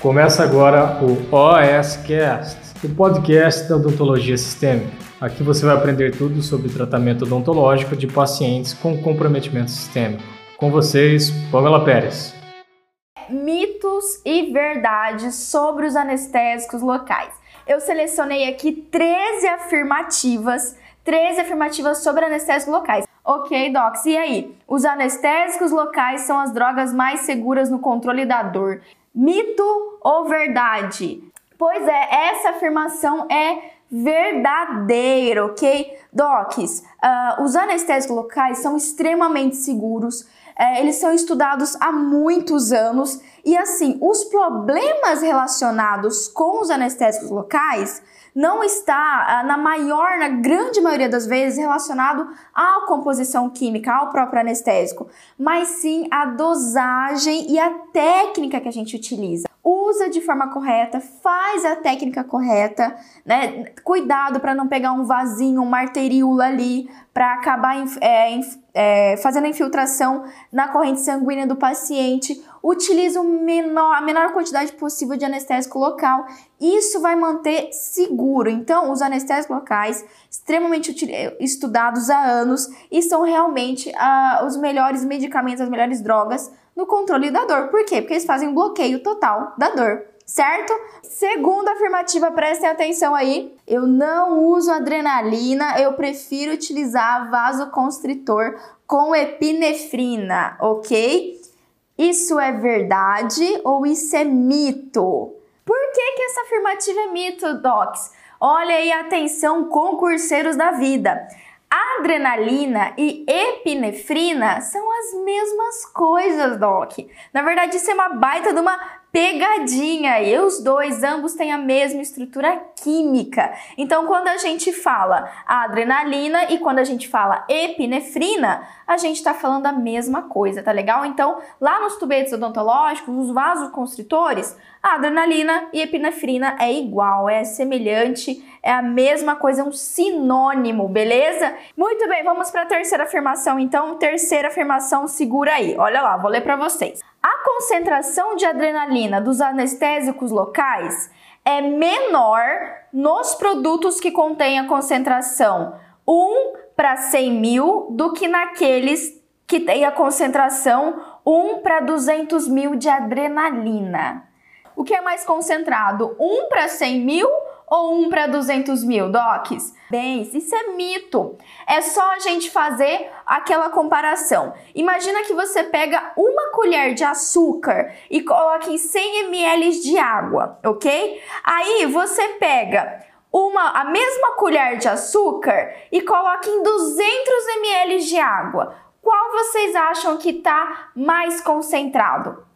Começa agora o OSCast, o podcast da odontologia sistêmica. Aqui você vai aprender tudo sobre tratamento odontológico de pacientes com comprometimento sistêmico. Com vocês, Pamela Pérez. Mitos e verdades sobre os anestésicos locais. Eu selecionei aqui 13 afirmativas, 13 afirmativas sobre anestésicos locais. Ok, Docs, e aí? Os anestésicos locais são as drogas mais seguras no controle da dor. Mito ou verdade? Pois é, essa afirmação é verdadeira, ok? Docs, uh, os anestésicos locais são extremamente seguros, uh, eles são estudados há muitos anos e assim, os problemas relacionados com os anestésicos locais não está, uh, na maior, na grande maioria das vezes, relacionado à composição química, ao próprio anestésico, mas sim à dosagem e à técnica que a gente utiliza usa de forma correta, faz a técnica correta, né? Cuidado para não pegar um vasinho, um marteríola ali, para acabar é, é, fazendo a infiltração na corrente sanguínea do paciente. Utiliza menor, a menor quantidade possível de anestésico local. Isso vai manter seguro. Então, os anestésicos locais, extremamente estudados há anos, e são realmente uh, os melhores medicamentos, as melhores drogas no controle da dor. Por quê? Porque eles fazem um bloqueio total da dor certo? Segunda afirmativa, prestem atenção aí. Eu não uso adrenalina, eu prefiro utilizar vasoconstritor com epinefrina, ok? Isso é verdade ou isso é mito? Por que, que essa afirmativa é mito, Docs? Olha aí, atenção, concurseiros da vida. Adrenalina e epinefrina são as mesmas coisas, Doc. Na verdade, isso é uma baita de uma pegadinha. E os dois, ambos têm a mesma estrutura química. Então, quando a gente fala adrenalina e quando a gente fala epinefrina, a gente está falando a mesma coisa, tá legal? Então, lá nos tubetes odontológicos, os vasoconstritores, a adrenalina e epinefrina é igual, é semelhante, é a mesma coisa, é um sinônimo, beleza? Muito bem, vamos para a terceira afirmação. Então, terceira afirmação, segura aí. Olha lá, vou ler para vocês. A concentração de adrenalina dos anestésicos locais é menor nos produtos que contêm a concentração 1 para 100 mil do que naqueles que têm a concentração 1 para 200 mil de adrenalina. O que é mais concentrado? 1 para 100 mil ou 1 para 200 mil, docs? Bem, isso é mito. É só a gente fazer aquela comparação. Imagina que você pega uma colher de açúcar e coloca em 100 ml de água, ok? Aí você pega uma, a mesma colher de açúcar e coloca em 200 ml de água. Qual vocês acham que está mais concentrado?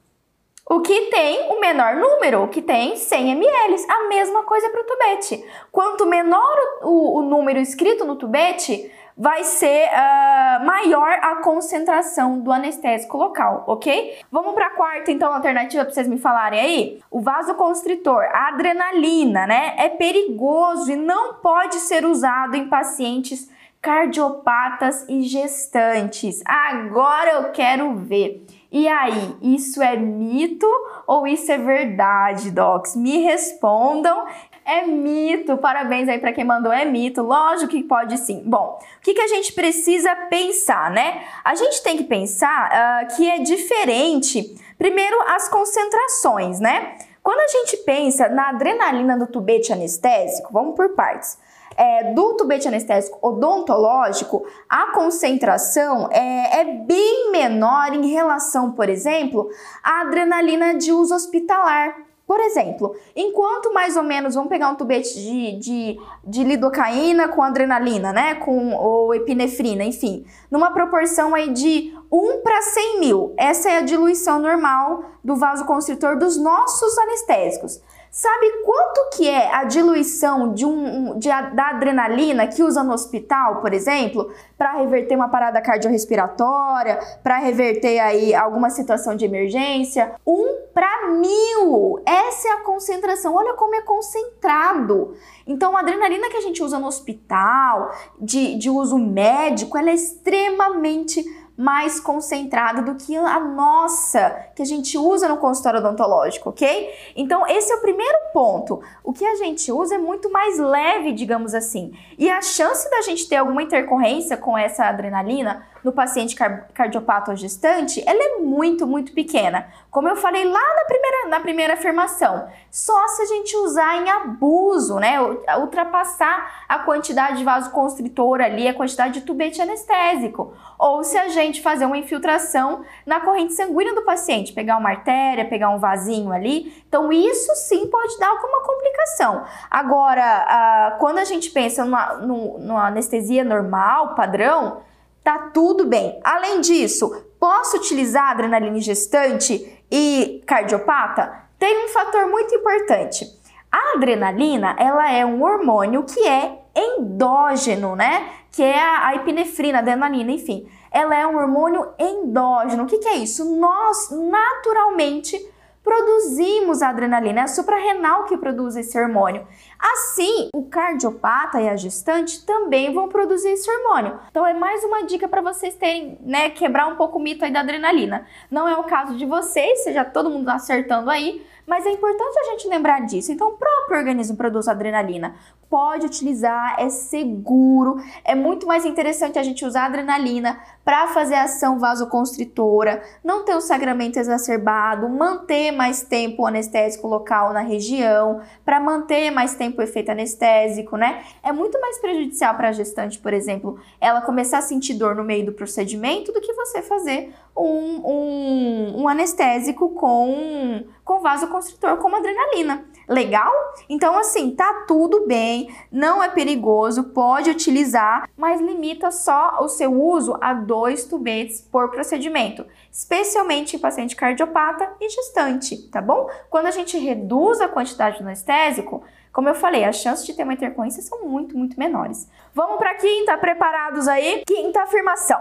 O que tem o menor número, o que tem 100 ml. A mesma coisa para o tubete. Quanto menor o, o, número escrito no tubete, vai ser uh, maior a concentração do anestésico local, ok? Vamos para a quarta, então, alternativa para vocês me falarem aí. O vasoconstritor, a adrenalina, né? É perigoso e não pode ser usado em pacientes cardiopatas e gestantes. Agora eu quero ver. E aí, isso é mito ou isso é verdade, docs? Me respondam. É mito. Parabéns aí para quem mandou é mito. Lógico que pode sim. Bom, o que, que a gente precisa pensar, né? A gente tem que pensar uh, que é diferente. Primeiro, as concentrações, né? Quando a gente pensa na adrenalina do tubete anestésico, vamos por partes é, do tubete anestésico odontológico, a concentração é, é, bem menor em relação, por exemplo, à adrenalina de uso hospitalar. Por exemplo, enquanto mais ou menos, vamos pegar um tubete de, de, de lidocaína com adrenalina, né, com ou epinefrina, enfim, numa proporção aí de 1 para 100 mil. Essa é a diluição normal do vasoconstritor dos nossos anestésicos. Sabe quanto que é a diluição de um, de, da adrenalina que usa no hospital, por exemplo, para reverter uma parada cardiorrespiratória, para reverter aí alguma situação de emergência? Um para mil! Essa é a concentração. Olha como é concentrado. Então, a adrenalina que a gente usa no hospital, de, de uso médico, ela é extremamente mais concentrada do que a nossa, que a gente usa no consultório odontológico, ok? Então, esse é o primeiro ponto. O que a gente usa é muito mais leve, digamos assim. E a chance da gente ter alguma intercorrência com essa adrenalina no paciente cardiopata ou gestante, ela é muito, muito pequena. Como eu falei lá na primeira, na primeira afirmação, só se a gente usar em abuso, né? Ultrapassar a quantidade de vasoconstritor ali, a quantidade de tubete anestésico. Ou se a gente fazer uma infiltração na corrente sanguínea do paciente, pegar uma artéria, pegar um vasinho ali. Então, isso sim pode dar alguma complicação. Agora, quando a gente pensa numa, numa anestesia normal, padrão, tá tudo bem. Além disso, posso utilizar adrenalina gestante e cardiopata? Tem um fator muito importante. A adrenalina, ela é um hormônio que é endógeno, né? Que é a epinefrina, a adrenalina, enfim. Ela é um hormônio endógeno. O que, que é isso? Nós, naturalmente, produzimos a adrenalina, é a suprarrenal que produz esse hormônio. Assim, o cardiopata e a gestante também vão produzir esse hormônio. Então é mais uma dica para vocês terem, né, quebrar um pouco o mito aí da adrenalina. Não é o caso de vocês, seja todo mundo acertando aí, mas é importante a gente lembrar disso. Então, o próprio organismo produz adrenalina. Pode utilizar, é seguro. É muito mais interessante a gente usar adrenalina para fazer ação vasoconstritora, não ter o sangramento exacerbado, manter mais tempo o anestésico local na região, para manter mais tempo o efeito anestésico, né? É muito mais prejudicial para a gestante, por exemplo, ela começar a sentir dor no meio do procedimento do que você fazer um, um, um anestésico com, com vasoconstritor como adrenalina. Legal? Então, assim, tá tudo bem, não é perigoso, pode utilizar, mas limita só o seu uso a dois tubetes por procedimento, especialmente em paciente cardiopata e gestante, tá bom? Quando a gente reduz a quantidade do anestésico, como eu falei, as chances de ter uma intercorrência são muito, muito menores. Vamos para quinta, preparados aí? Quinta afirmação.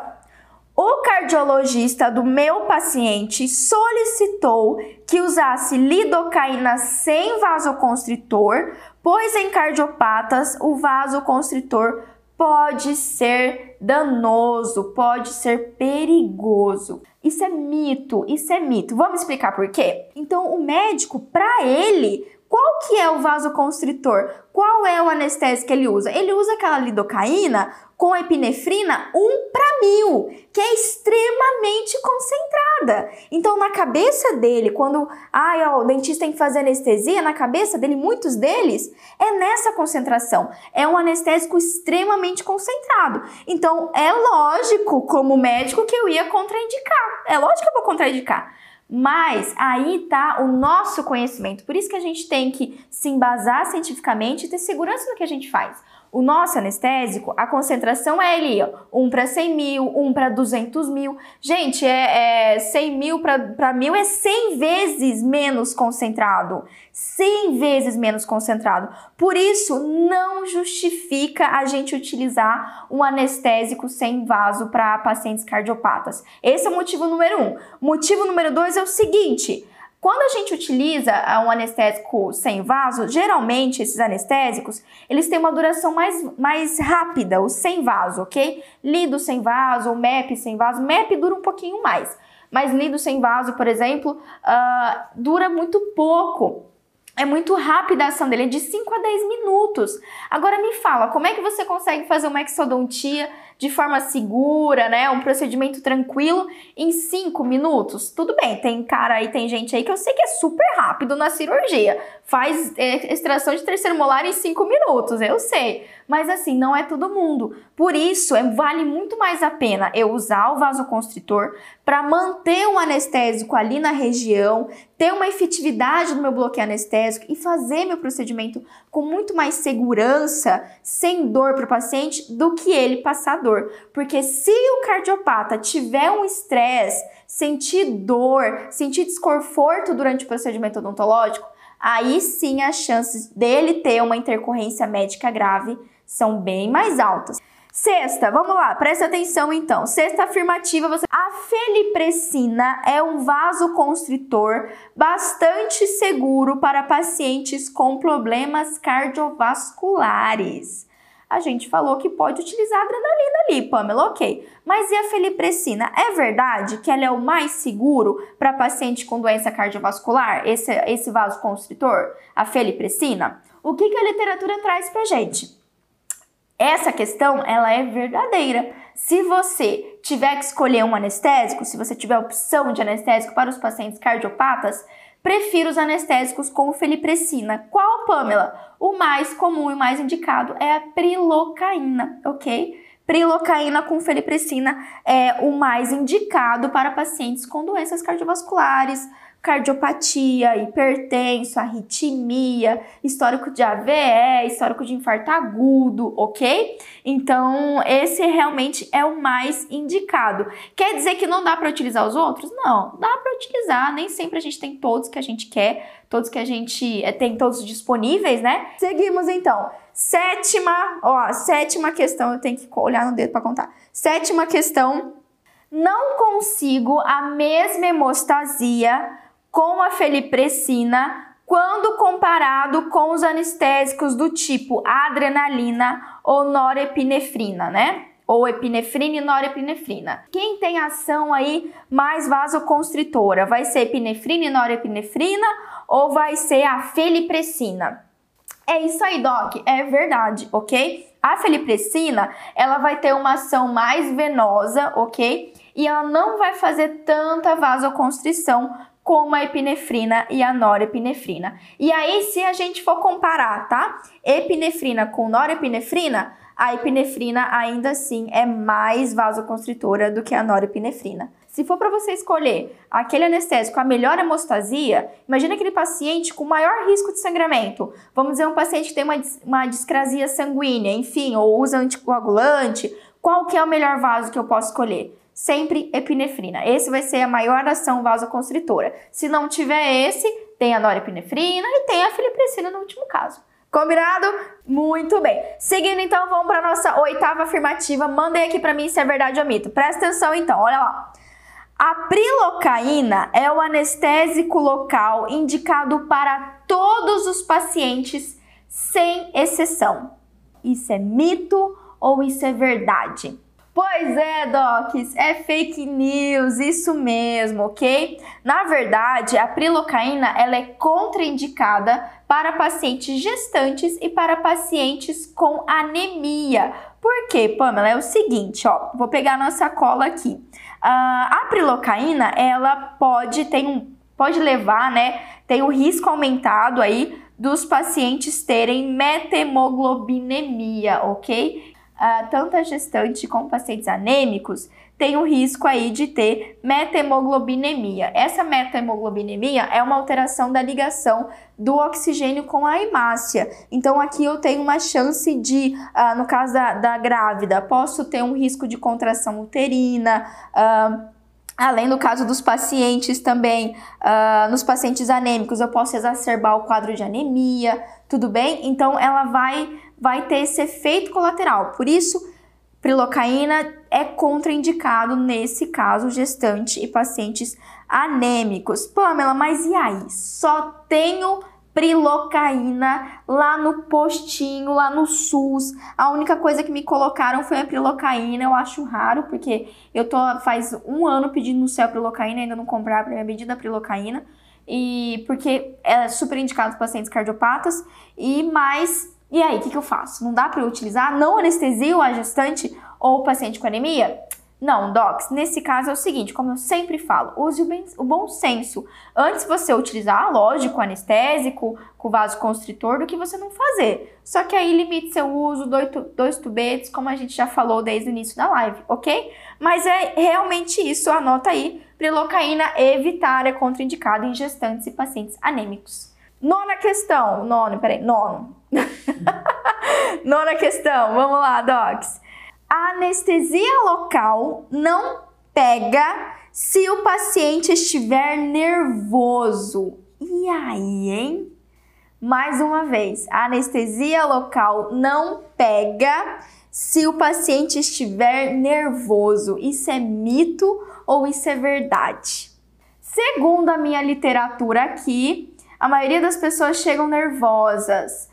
O cardiologista do meu paciente solicitou que usasse lidocaína sem vasoconstritor, pois em cardiopatas o vasoconstritor pode ser danoso, pode ser perigoso. Isso é mito, isso é mito. Vamos explicar por quê? Então, o médico, para ele, qual que é o vasoconstritor? Qual é o anestésico que ele usa? Ele usa aquela lidocaína com epinefrina 1 para mil, que é extremamente concentrada. Então, na cabeça dele, quando ai, ó, o dentista tem que fazer anestesia, na cabeça dele, muitos deles, é nessa concentração. É um anestésico extremamente concentrado. Então, é lógico, como médico, que eu ia contraindicar. É lógico que eu vou contraindicar. Mas aí tá o nosso conhecimento. Por isso que a gente tem que se embasar cientificamente e ter segurança no que a gente faz. O nosso anestésico, a concentração é ali, ó, 1 para 100 mil, 1 para 200 mil. Gente, é, é 100 mil para mil é 100 vezes menos concentrado. 100 vezes menos concentrado. Por isso, não justifica a gente utilizar um anestésico sem vaso para pacientes cardiopatas. Esse é o motivo número um. Motivo número dois é o seguinte: quando a gente utiliza ah, um anestésico sem vaso, geralmente esses anestésicos, eles têm uma duração mais, mais rápida, o sem vaso, ok? Lido sem vaso, ou MEP sem vaso. MEP dura um pouquinho mais, mas lido sem vaso, por exemplo, uh, dura muito pouco. É muito rápida a ação dele, é de 5 a 10 minutos. Agora me fala, como é que você consegue fazer uma exodontia de forma segura, né? Um procedimento tranquilo em 5 minutos. Tudo bem, tem cara aí, tem gente aí que eu sei que é super rápido na cirurgia. Faz é, extração de terceiro molar em 5 minutos, eu sei. Mas assim, não é todo mundo. Por isso, é, vale muito mais a pena eu usar o vasoconstritor para manter o anestésico ali na região, ter uma efetividade no meu bloqueio anestésico e fazer meu procedimento com muito mais segurança, sem dor para o paciente, do que ele passar dor. Porque se o cardiopata tiver um estresse, sentir dor, sentir desconforto durante o procedimento odontológico, aí sim as chances dele ter uma intercorrência médica grave são bem mais altas. Sexta, vamos lá, presta atenção então. Sexta afirmativa, você... a feliprecina é um vasoconstritor bastante seguro para pacientes com problemas cardiovasculares. A gente falou que pode utilizar a adrenalina ali, Pamela, ok. Mas e a felipressina? É verdade que ela é o mais seguro para paciente com doença cardiovascular, esse, esse vasoconstritor, a felipressina? O que, que a literatura traz pra gente? Essa questão, ela é verdadeira. Se você tiver que escolher um anestésico, se você tiver opção de anestésico para os pacientes cardiopatas, prefiro os anestésicos com felipressina. Qual, Pamela? O mais comum e mais indicado é a prilocaína, ok? Prilocaína com felipressina é o mais indicado para pacientes com doenças cardiovasculares, cardiopatia, hipertenso, arritmia, histórico de AVE, histórico de infarto agudo, ok? Então, esse realmente é o mais indicado. Quer dizer que não dá para utilizar os outros? Não, dá para utilizar, nem sempre a gente tem todos que a gente quer, todos que a gente é, tem todos disponíveis, né? Seguimos então. Sétima, ó, sétima questão, eu tenho que olhar no dedo para contar. Sétima questão, não consigo a mesma hemostasia com a felipressina quando comparado com os anestésicos do tipo adrenalina ou norepinefrina, né? Ou epinefrina e norepinefrina. Quem tem ação aí mais vasoconstritora? Vai ser epinefrina e norepinefrina ou vai ser a felipressina? É isso aí, Doc, é verdade, ok? A felipressina, ela vai ter uma ação mais venosa, ok? E ela não vai fazer tanta vasoconstrição como a epinefrina e a norepinefrina. E aí, se a gente for comparar, tá? Epinefrina com norepinefrina, a epinefrina ainda assim é mais vasoconstritora do que a norepinefrina. Se for para você escolher aquele anestésico a melhor hemostasia, imagine aquele paciente com maior risco de sangramento. Vamos dizer um paciente que tem uma, uma discrasia sanguínea, enfim, ou usa anticoagulante. Qual que é o melhor vaso que eu posso escolher? Sempre epinefrina. Esse vai ser a maior ação vasoconstritora. Se não tiver esse, tem a norepinefrina e tem a filipressina no último caso. Combinado? Muito bem. Seguindo então, vamos para nossa oitava afirmativa. Mandei aqui para mim se é verdade ou mito. Presta atenção então, olha lá. A prilocaína é o anestésico local indicado para todos os pacientes, sem exceção. Isso é mito ou isso é verdade? Pois é, Docs, é fake news, isso mesmo, ok? Na verdade, a prilocaína ela é contraindicada para pacientes gestantes e para pacientes com anemia. Por quê, Pamela? É o seguinte, ó, vou pegar nossa cola aqui. Uh, a prilocaína, ela pode ter um, pode levar, né, tem o um risco aumentado aí dos pacientes terem metemoglobinemia, ok? Uh, tanto a gestante como pacientes anêmicos tem o risco aí de ter metemoglobinemia. Essa metemoglobinemia é uma alteração da ligação do oxigênio com a hemácia. Então aqui eu tenho uma chance de, uh, no caso da, da, grávida, posso ter um risco de contração uterina. Uh, Além do caso dos pacientes também, uh, nos pacientes anêmicos, eu posso exacerbar o quadro de anemia, tudo bem? Então, ela vai vai ter esse efeito colateral. Por isso, prilocaína é contraindicado nesse caso gestante e pacientes anêmicos. Pamela, mas e aí? Só tenho prilocaína lá no postinho, lá no SUS. A única coisa que me colocaram foi a prilocaína. Eu acho raro, porque eu tô faz um ano pedindo no céu prilocaína, ainda não compraram a minha medida prilocaína. E porque é super indicado para pacientes cardiopatas. E mais e aí, o que, que eu faço? Não dá para eu utilizar? Não anestesio a gestante ou o paciente com anemia? Não, docs, nesse caso é o seguinte, como eu sempre falo, use o, o bom senso. Antes você utilizar, lógico, anestésico, com vasoconstritor, do que você não fazer. Só que aí limite seu uso, dois, dois tubetes, como a gente já falou desde o início da live, ok? Mas é realmente isso, anota aí, prilocaína evitar é contraindicado em gestantes e pacientes anêmicos. Nona questão, nono, peraí, nono. Nona questão, vamos lá, docs. A anestesia local não pega se o paciente estiver nervoso. E aí, hein? Mais uma vez, a anestesia local não pega se o paciente estiver nervoso. Isso é mito ou isso é verdade? Segundo a minha literatura aqui, a maioria das pessoas chegam nervosas.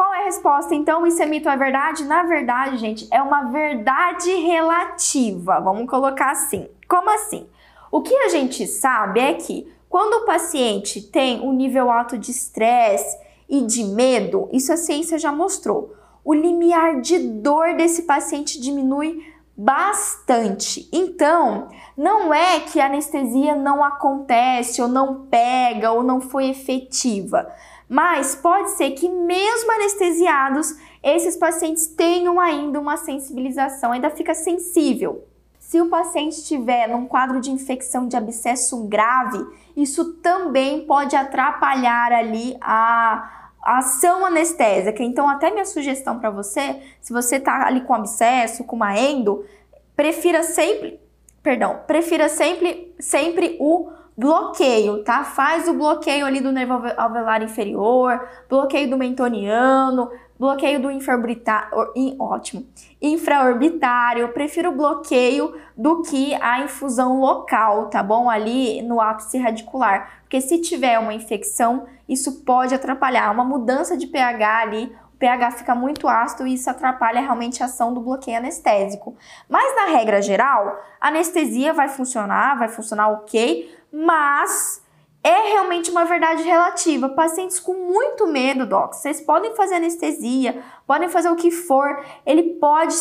Qual é a resposta então? Isso é mito ou é verdade? Na verdade, gente, é uma verdade relativa. Vamos colocar assim. Como assim? O que a gente sabe é que quando o paciente tem um nível alto de estresse e de medo, isso a ciência já mostrou. O limiar de dor desse paciente diminui bastante. Então, não é que a anestesia não acontece, ou não pega, ou não foi efetiva, mas pode ser que, mesmo anestesiados, esses pacientes tenham ainda uma sensibilização, ainda fica sensível. Se o paciente estiver num quadro de infecção de abscesso grave, isso também pode atrapalhar ali a, ação anestésica. Então, até minha sugestão para você, se você tá ali com abscesso, com uma endo, prefira sempre, perdão, prefira sempre, sempre o bloqueio, tá? Faz o bloqueio ali do nervo alveolar inferior, bloqueio do mentoniano, bloqueio do infraorbitário, ótimo, infraorbitário, prefiro bloqueio do que a infusão local, tá bom? Ali no ápice radicular, porque se tiver uma infecção, isso pode atrapalhar, uma mudança de pH ali, o pH fica muito ácido e isso atrapalha realmente a ação do bloqueio anestésico. Mas na regra geral, a anestesia vai funcionar, vai funcionar ok, mas é realmente uma verdade relativa. Pacientes com muito medo, doc, vocês podem fazer anestesia, podem fazer o que for, ele pode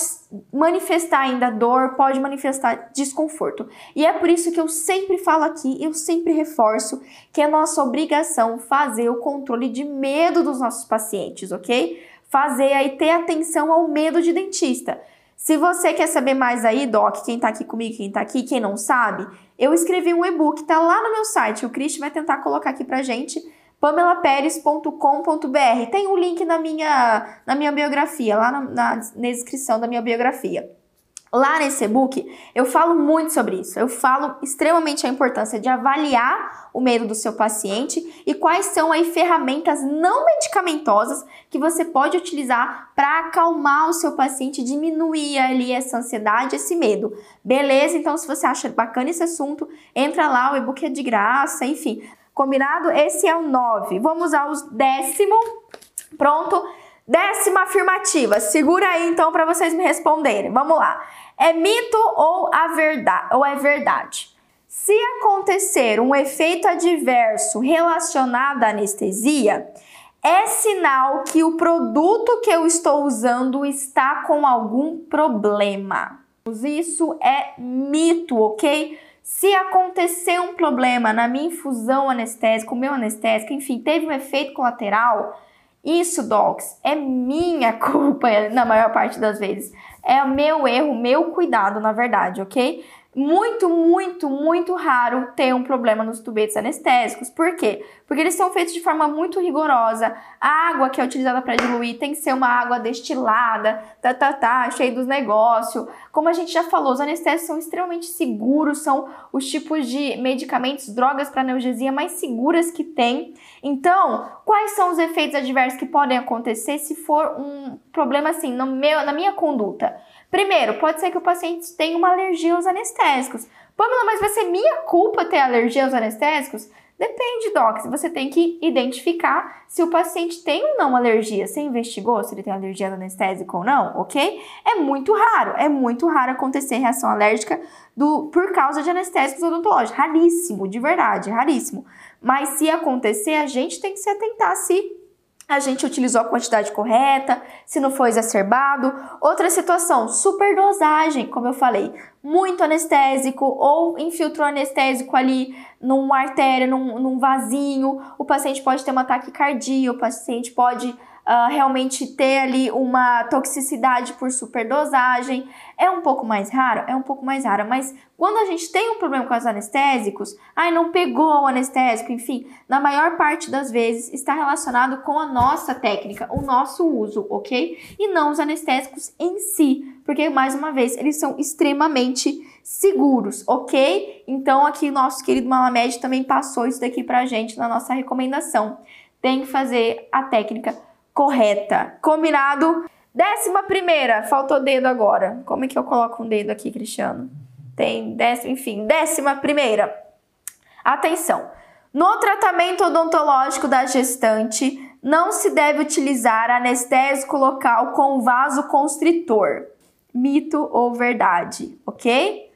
manifestar ainda dor, pode manifestar desconforto. E é por isso que eu sempre falo aqui, eu sempre reforço que é nossa obrigação fazer o controle de medo dos nossos pacientes, ok? Fazer aí ter atenção ao medo de dentista. Se você quer saber mais aí, Doc, quem tá aqui comigo, quem tá aqui, quem não sabe, eu escrevi um e-book, tá lá no meu site. O Christian vai tentar colocar aqui pra gente, pamelaperes.com.br. Tem o um link na minha, na minha biografia, lá na, na, na descrição da minha biografia. Lá nesse e-book eu falo muito sobre isso. Eu falo extremamente a importância de avaliar o medo do seu paciente e quais são aí ferramentas não medicamentosas que você pode utilizar para acalmar o seu paciente, diminuir ali essa ansiedade, esse medo. Beleza? Então, se você acha bacana esse assunto, entra lá, o e-book é de graça, enfim. Combinado? Esse é o 9. Vamos ao décimo. Pronto. Décima afirmativa. Segura aí então para vocês me responderem. Vamos lá. É mito ou a verdade ou é verdade? Se acontecer um efeito adverso relacionado à anestesia, é sinal que o produto que eu estou usando está com algum problema. Isso é mito, ok? Se acontecer um problema na minha infusão anestésica, o meu anestésico, enfim, teve um efeito colateral, isso, docs, é minha culpa na maior parte das vezes. É o meu erro, meu cuidado, na verdade, ok? Muito, muito, muito raro ter um problema nos tubetes anestésicos. Por quê? Porque eles são feitos de forma muito rigorosa. A água que é utilizada para diluir tem que ser uma água destilada, tá, tá, tá, cheio dos negócios. Como a gente já falou, os anestésicos são extremamente seguros, são os tipos de medicamentos, drogas para analgesia mais seguras que tem. Então, quais são os efeitos adversos que podem acontecer se for um problema assim no meu, na minha conduta? Primeiro, pode ser que o paciente tenha uma alergia aos anestésicos. Pamela, mas vai ser minha culpa ter alergia aos anestésicos? Depende, Doc. Você tem que identificar se o paciente tem ou não alergia. Você investigou se ele tem alergia ao anestésico ou não, ok? É muito raro, é muito raro acontecer reação alérgica do, por causa de anestésicos odontológicos. Raríssimo, de verdade, raríssimo. Mas se acontecer, a gente tem que se atentar se a gente utilizou a quantidade correta, se não foi exacerbado. Outra situação, superdosagem, como eu falei, muito anestésico ou infiltrou anestésico ali numa artéria, num, num vasinho, o paciente pode ter uma taquicardia, o paciente pode uh, realmente ter ali uma toxicidade por superdosagem. É um pouco mais raro? É um pouco mais raro, mas quando a gente tem um problema com os anestésicos, ai, não pegou o anestésico, enfim, na maior parte das vezes está relacionado com a nossa técnica, o nosso uso, ok? E não os anestésicos em si, porque mais uma vez eles são extremamente seguros, ok? Então aqui nosso querido Malamed também passou isso daqui pra gente na nossa recomendação. Tem que fazer a técnica correta. Combinado? Décima primeira, faltou dedo agora. Como é que eu coloco um dedo aqui, Cristiano? Tem décima, enfim, décima primeira. Atenção. No tratamento odontológico da gestante, não se deve utilizar anestésico local com vasoconstritor. Mito ou verdade, ok?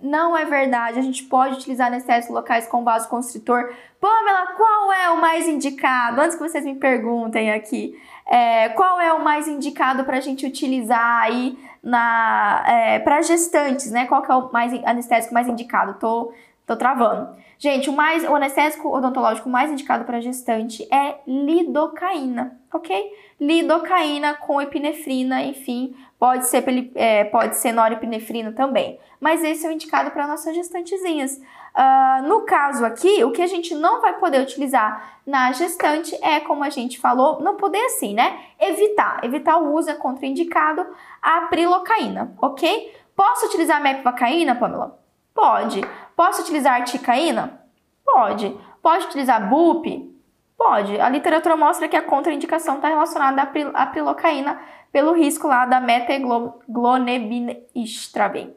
Não é verdade, a gente pode utilizar anestésicos locais com vasoconstritor. Pamela, qual é o mais indicado? Antes que vocês me perguntem aqui, é, qual é o mais indicado para a gente utilizar aí na é, para gestantes, né? Qual que é o mais anestésico mais indicado? Tô, tô travando. Gente, o mais o anestésico odontológico mais indicado para gestante é lidocaína, ok? Lidocaína com epinefrina, enfim, pode ser é, pode ser norepinefrina também. Mas esse é o indicado para nossas gestantezinhas. Uh, no caso aqui, o que a gente não vai poder utilizar na gestante é, como a gente falou, não poder assim, né? Evitar. Evitar o uso é contraindicado a prilocaína, ok? Posso utilizar mepvacaína, Pamela? Pode. Posso utilizar articaína? Pode. Pode utilizar BUP? Pode. A literatura mostra que a contraindicação está relacionada à prilocaína pelo risco lá da meteglonebinestraben.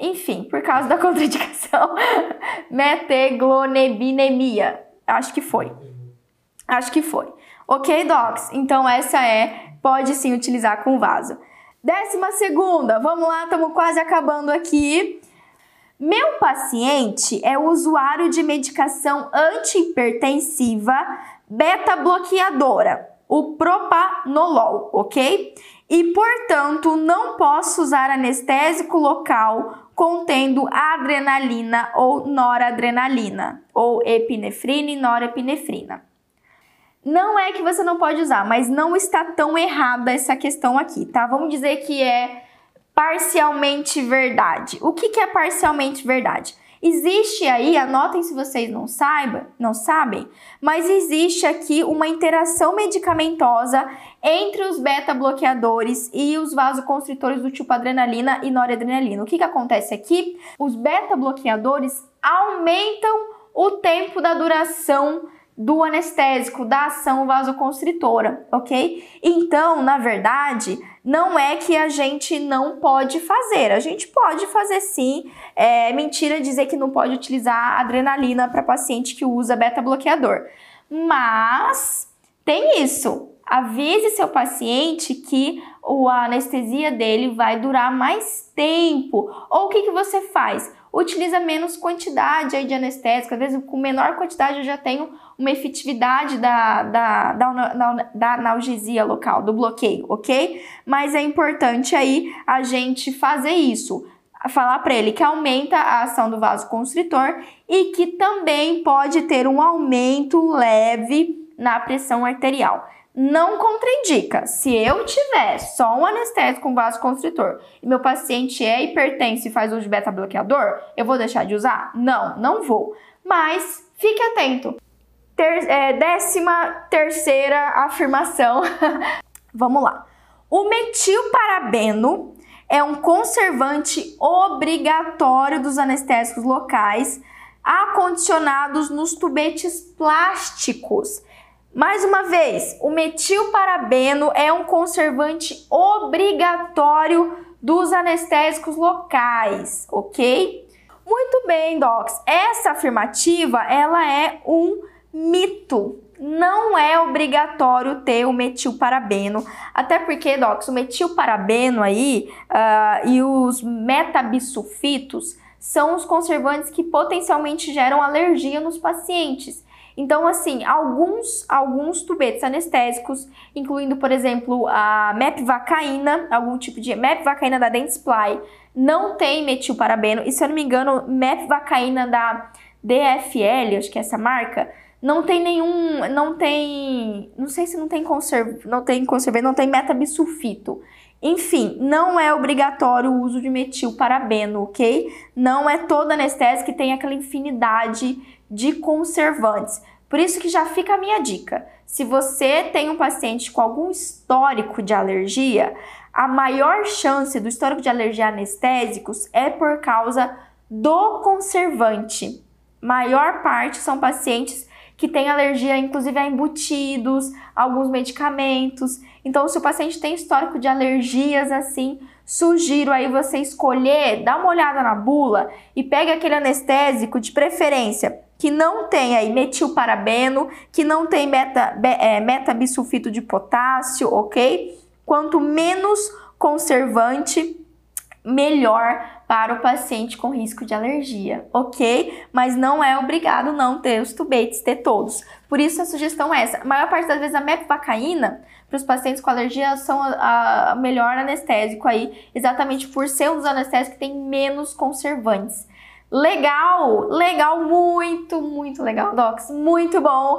Enfim, por causa da contraindicação, meteglonebinemia. Acho que foi. Acho que foi. Ok, docs? Então essa é, pode sim utilizar com vaso. Décima segunda, vamos lá, estamos quase acabando aqui. Meu paciente é usuário de medicação antihipertensiva beta-bloqueadora, o propanolol, ok? E, portanto, não posso usar anestésico local contendo adrenalina ou noradrenalina, ou epinefrina e norepinefrina. Não é que você não pode usar, mas não está tão errada essa questão aqui, tá? Vamos dizer que é parcialmente verdade. O que, que é parcialmente verdade? Existe aí, anotem se vocês não saibam, não sabem, mas existe aqui uma interação medicamentosa entre os beta-bloqueadores e os vasoconstritores do tipo adrenalina e noradrenalina. O que, que acontece aqui? Os beta-bloqueadores aumentam o tempo da duração do anestésico, da ação vasoconstritora, ok? Então, na verdade, não é que a gente não pode fazer, a gente pode fazer sim. É mentira dizer que não pode utilizar adrenalina para paciente que usa beta-bloqueador. Mas tem isso. Avise seu paciente que a anestesia dele vai durar mais tempo. Ou o que, que você faz? Utiliza menos quantidade aí de anestésico. Às vezes, com menor quantidade, eu já tenho uma efetividade da, da, da, da analgesia local, do bloqueio, ok? Mas é importante aí a gente fazer isso. Falar para ele que aumenta a ação do vaso constritor e que também pode ter um aumento leve na pressão arterial não contraindica. Se eu tiver só um anestésico com vasoconstritor e meu paciente é hipertenso e faz uso de beta-bloqueador, eu vou deixar de usar? Não, não vou. Mas fique atento. Ter, é, décima terceira afirmação. Vamos lá. O metilparabeno é um conservante obrigatório dos anestésicos locais acondicionados nos tubetes plásticos. Mais uma vez, o metilparabeno é um conservante obrigatório dos anestésicos locais, ok? Muito bem, docs. Essa afirmativa, ela é um mito. Não é obrigatório ter o metilparabeno, até porque, docs, o metilparabeno aí uh, e os metabisulfitos são os conservantes que potencialmente geram alergia nos pacientes. Então, assim, alguns, alguns tubetes anestésicos, incluindo, por exemplo, a mepvacaína, algum tipo de mepvacaína da Dentsply, não tem metilparabeno. E se eu não me engano, mepvacaína da DFL, acho que é essa marca, não tem nenhum, não tem, não sei se não tem conserv, não tem conservante, não tem metabisulfito. Enfim, não é obrigatório o uso de metilparabeno, ok? Não é toda anestésica que tem aquela infinidade de conservantes. Por isso que já fica a minha dica. Se você tem um paciente com algum histórico de alergia, a maior chance do histórico de alergia a anestésicos é por causa do conservante. Maior parte são pacientes que têm alergia, inclusive a embutidos, alguns medicamentos. Então, se o paciente tem histórico de alergias assim, sugiro aí você escolher, dá uma olhada na bula e pega aquele anestésico de preferência que não tem aí metilparabeno, que não tem meta, é, metabisulfito de potássio, ok? Quanto menos conservante, melhor para o paciente com risco de alergia, ok? Mas não é obrigado não ter os tubetes, ter todos. Por isso a sugestão é essa. A maior parte das vezes a mepivacaína para os pacientes com alergia são a, a melhor anestésico aí, exatamente por ser um dos anestésicos que tem menos conservantes. Legal, legal, muito, muito legal, Docs, muito bom.